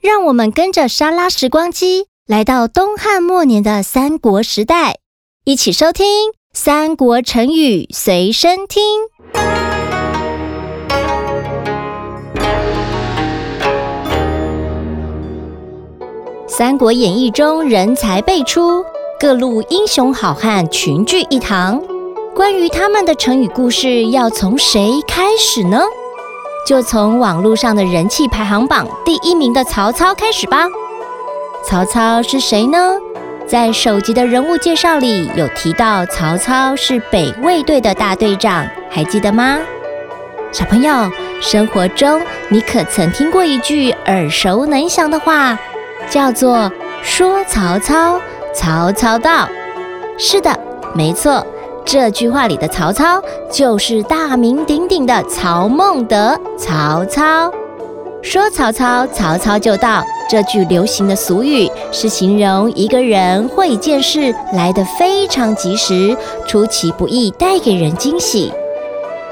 让我们跟着莎拉时光机来到东汉末年的三国时代，一起收听《三国成语随身听》。《三国演义》中人才辈出，各路英雄好汉群聚一堂。关于他们的成语故事，要从谁开始呢？就从网络上的人气排行榜第一名的曹操开始吧。曹操是谁呢？在首集的人物介绍里有提到，曹操是北魏队的大队长，还记得吗？小朋友，生活中你可曾听过一句耳熟能详的话，叫做“说曹操，曹操到”？是的，没错。这句话里的曹操就是大名鼎鼎的曹孟德。曹操说：“曹操，曹操就到。”这句流行的俗语是形容一个人或一件事来得非常及时，出其不意，带给人惊喜。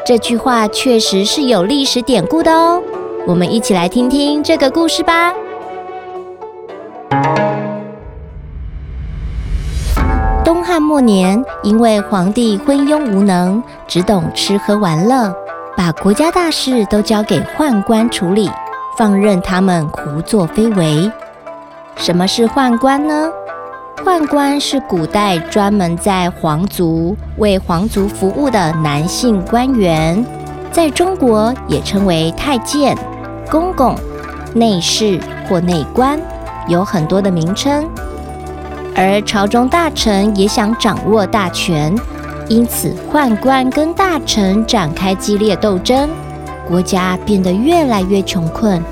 这句话确实是有历史典故的哦。我们一起来听听这个故事吧。末年，因为皇帝昏庸无能，只懂吃喝玩乐，把国家大事都交给宦官处理，放任他们胡作非为。什么是宦官呢？宦官是古代专门在皇族为皇族服务的男性官员，在中国也称为太监、公公、内侍或内官，有很多的名称。而朝中大臣也想掌握大权，因此宦官跟大臣展开激烈斗争，国家变得越来越穷困。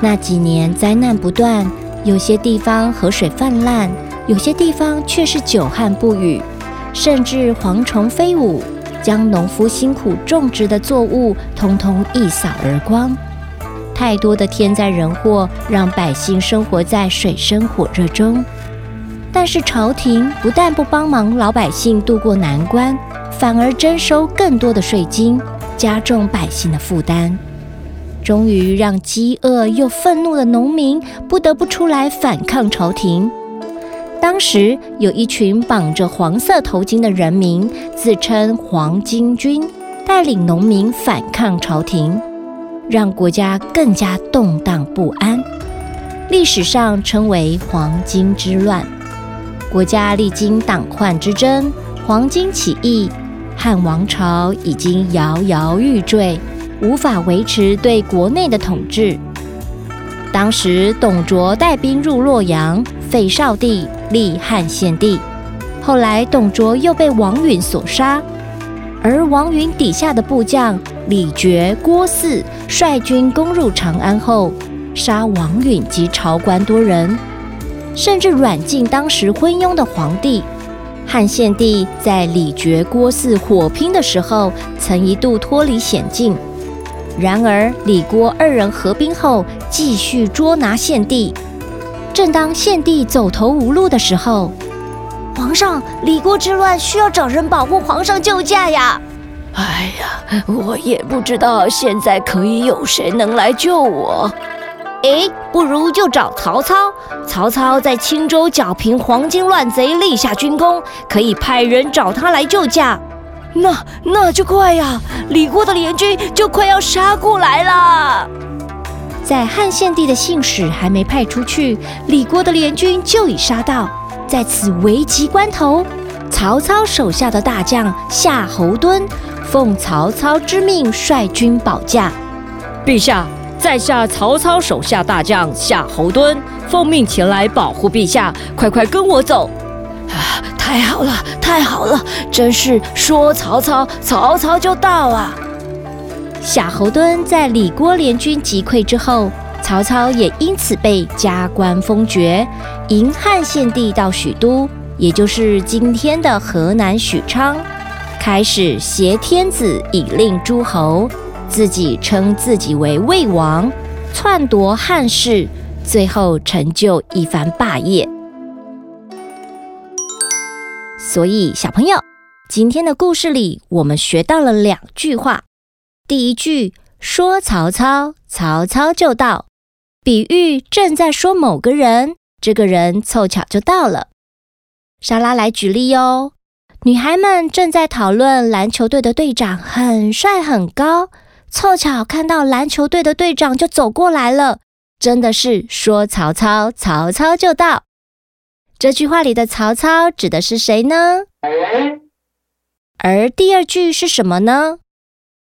那几年灾难不断，有些地方河水泛滥，有些地方却是久旱不雨，甚至蝗虫飞舞，将农夫辛苦种植的作物通通一扫而光。太多的天灾人祸让百姓生活在水深火热中，但是朝廷不但不帮忙老百姓渡过难关，反而征收更多的税金，加重百姓的负担，终于让饥饿又愤怒的农民不得不出来反抗朝廷。当时有一群绑着黄色头巾的人民，自称黄巾军，带领农民反抗朝廷。让国家更加动荡不安，历史上称为黄巾之乱。国家历经党宦之争，黄巾起义，汉王朝已经摇摇欲坠，无法维持对国内的统治。当时董卓带兵入洛阳，废少帝，立汉献帝。后来董卓又被王允所杀。而王允底下的部将李傕、郭汜率军攻入长安后，杀王允及朝官多人，甚至软禁当时昏庸的皇帝。汉献帝在李傕、郭汜火拼的时候，曾一度脱离险境。然而李郭二人合兵后，继续捉拿献帝。正当献帝走投无路的时候，皇上，李郭之乱需要找人保护皇上救驾呀！哎呀，我也不知道现在可以有谁能来救我。哎，不如就找曹操。曹操在青州剿平黄巾乱贼，立下军功，可以派人找他来救驾。那那就快呀！李郭的联军就快要杀过来了。在汉献帝的信使还没派出去，李郭的联军就已杀到。在此危急关头，曹操手下的大将夏侯惇奉曹操之命率军保驾。陛下，在下曹操手下大将夏侯惇奉命前来保护陛下，快快跟我走！啊，太好了，太好了，真是说曹操，曹操就到啊！夏侯惇在李郭联军击溃之后。曹操也因此被加官封爵，迎汉献帝到许都，也就是今天的河南许昌，开始挟天子以令诸侯，自己称自己为魏王，篡夺汉室，最后成就一番霸业。所以，小朋友，今天的故事里，我们学到了两句话。第一句说曹操，曹操就到。比喻正在说某个人，这个人凑巧就到了。莎拉来举例哟。女孩们正在讨论篮球队的队长很帅很高，凑巧看到篮球队的队长就走过来了，真的是说曹操，曹操就到。这句话里的曹操指的是谁呢？而第二句是什么呢？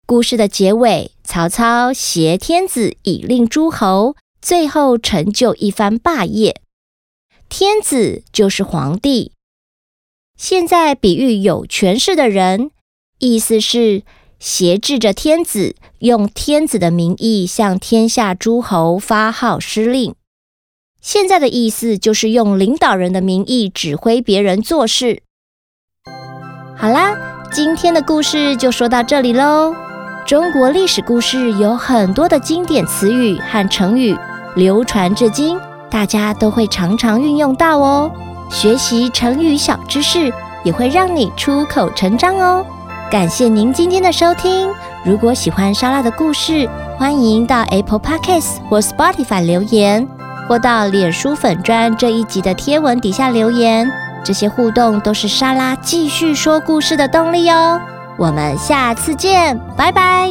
故事的结尾，曹操挟天子以令诸侯，最后成就一番霸业。天子就是皇帝。现在比喻有权势的人，意思是挟制着天子，用天子的名义向天下诸侯发号施令。现在的意思就是用领导人的名义指挥别人做事。好啦，今天的故事就说到这里喽。中国历史故事有很多的经典词语和成语流传至今，大家都会常常运用到哦。学习成语小知识也会让你出口成章哦！感谢您今天的收听。如果喜欢莎拉的故事，欢迎到 Apple Podcast 或 Spotify 留言，或到脸书粉砖这一集的贴文底下留言。这些互动都是莎拉继续说故事的动力哦。我们下次见，拜拜。